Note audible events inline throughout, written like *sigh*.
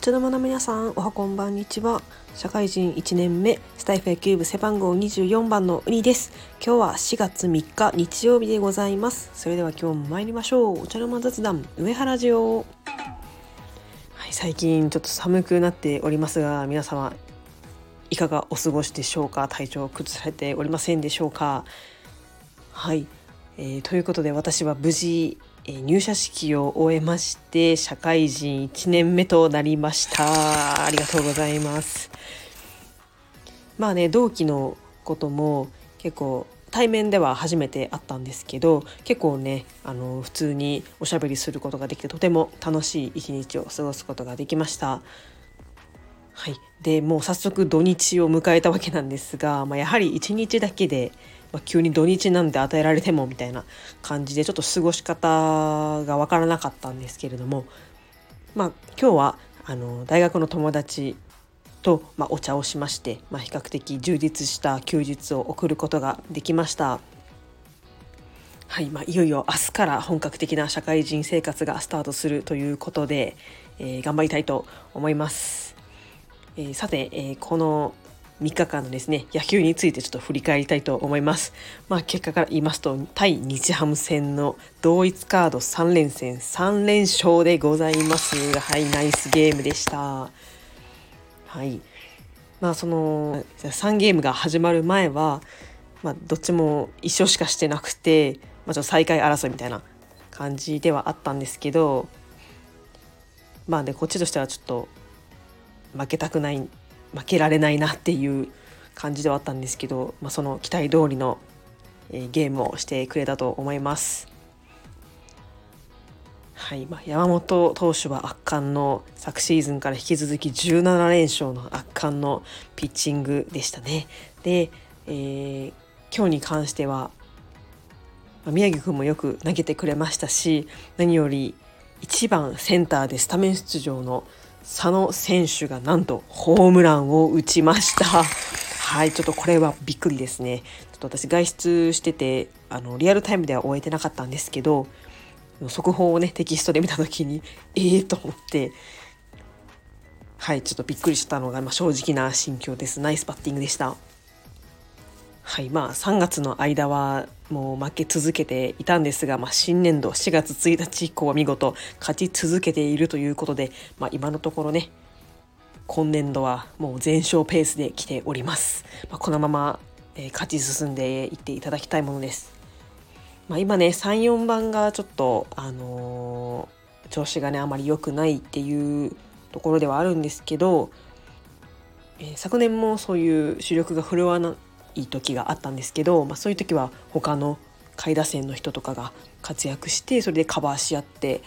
こちらの皆さんおはこんばんにちは。社会人1年目スタイフ野球部背番号24番のウニです。今日は4月3日日曜日でございます。それでは今日も参りましょう。お茶の間雑談上原ジオ。はい最近ちょっと寒くなっておりますが皆様いかがお過ごしでしょうか？体調を崩されておりませんでしょうか？はい、えー、ということで私は無事え入社式を終えまして社会人1年目となりました。ありがとうございます。まあね同期のことも結構対面では初めて会ったんですけど結構ねあの普通におしゃべりすることができてとても楽しい一日を過ごすことができました。はいでもう早速土日を迎えたわけなんですが、まあ、やはり1日だけでまあ、急に土日なんで与えられてもみたいな感じでちょっと過ごし方が分からなかったんですけれども、まあ、今日はあの大学の友達と、まあ、お茶をしまして、まあ、比較的充実した休日を送ることができました。はいまあ、いよいよ明日から本格的な社会人生活がスタートするということで、えー、頑張りたいと思います。えー、さて、えー、この3日間のですね野球についてちょっと振り返りたいと思います。まあ、結果から言いますと対日ハム戦の同一カード3連戦3連勝でございます。はいナイスゲームでした。はいまあその3ゲームが始まる前は、まあ、どっちも1勝しかしてなくて、まあ、ちょっと再開争いみたいな感じではあったんですけどまあねこっちとしてはちょっと負けたくない負けられないなっていう感じではあったんですけど、まあ、その期待通りの、えー、ゲームをしてくれたと思います。はいまあ、山本投手は圧巻の昨シーズンから引き続き17連勝の圧巻のピッチングでしたね。で、えー、今日に関しては、まあ、宮城君もよく投げてくれましたし何より1番センターでスタメン出場の佐野選手がなんとホームランを打ちました。はい、ちょっとこれはびっくりですね。ちょっと私外出してて、あの、リアルタイムでは終えてなかったんですけど、速報をね、テキストで見た時に、え *laughs* えー、と思って、はい、ちょっとびっくりしたのが、まあ、正直な心境です。ナイスバッティングでした。はいまあ3月の間はもう負け続けていたんですが、まあ、新年度4月1日以降は見事勝ち続けているということで、まあ、今のところね今年度はもう全勝ペースで来ております、まあ、このまま、えー、勝ち進んでいっていただきたいものです、まあ、今ね34番がちょっとあのー、調子がねあまり良くないっていうところではあるんですけど、えー、昨年もそういう主力が振るわないい時があったんですけど、まあ、そういう時は他の下位打線の人とかが活躍してそれでカバーし合って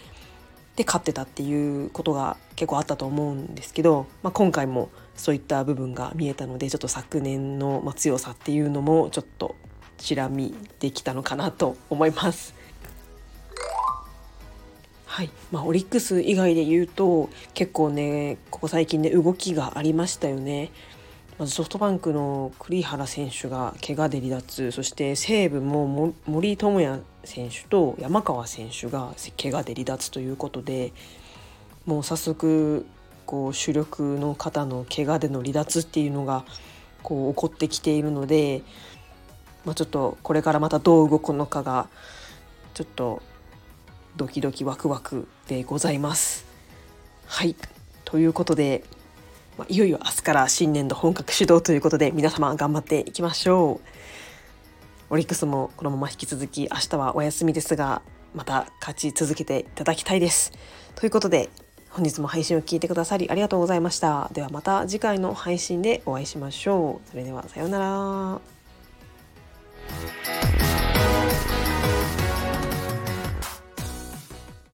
で勝ってたっていうことが結構あったと思うんですけど、まあ、今回もそういった部分が見えたのでちょっと昨年の強さっていうのもちょっとチラ見できたのかなと思います。はいまあ、オリックス以外で言うと結構ねここ最近ね動きがありましたよね。まずソフトバンクの栗原選手が怪我で離脱そして西武も森友哉選手と山川選手が怪我で離脱ということでもう早速こう主力の方の怪我での離脱っていうのがこう起こってきているので、まあ、ちょっとこれからまたどう動くのかがちょっとドキドキワクワクでございます。はいということでまあ、いよいよ明日から新年度本格始動ということで皆様頑張っていきましょう。オリックスもこのまま引き続き明日はお休みですがまた勝ち続けていただきたいです。ということで本日も配信を聞いてくださりありがとうございました。ではまた次回の配信でお会いしましょう。それではさようなら。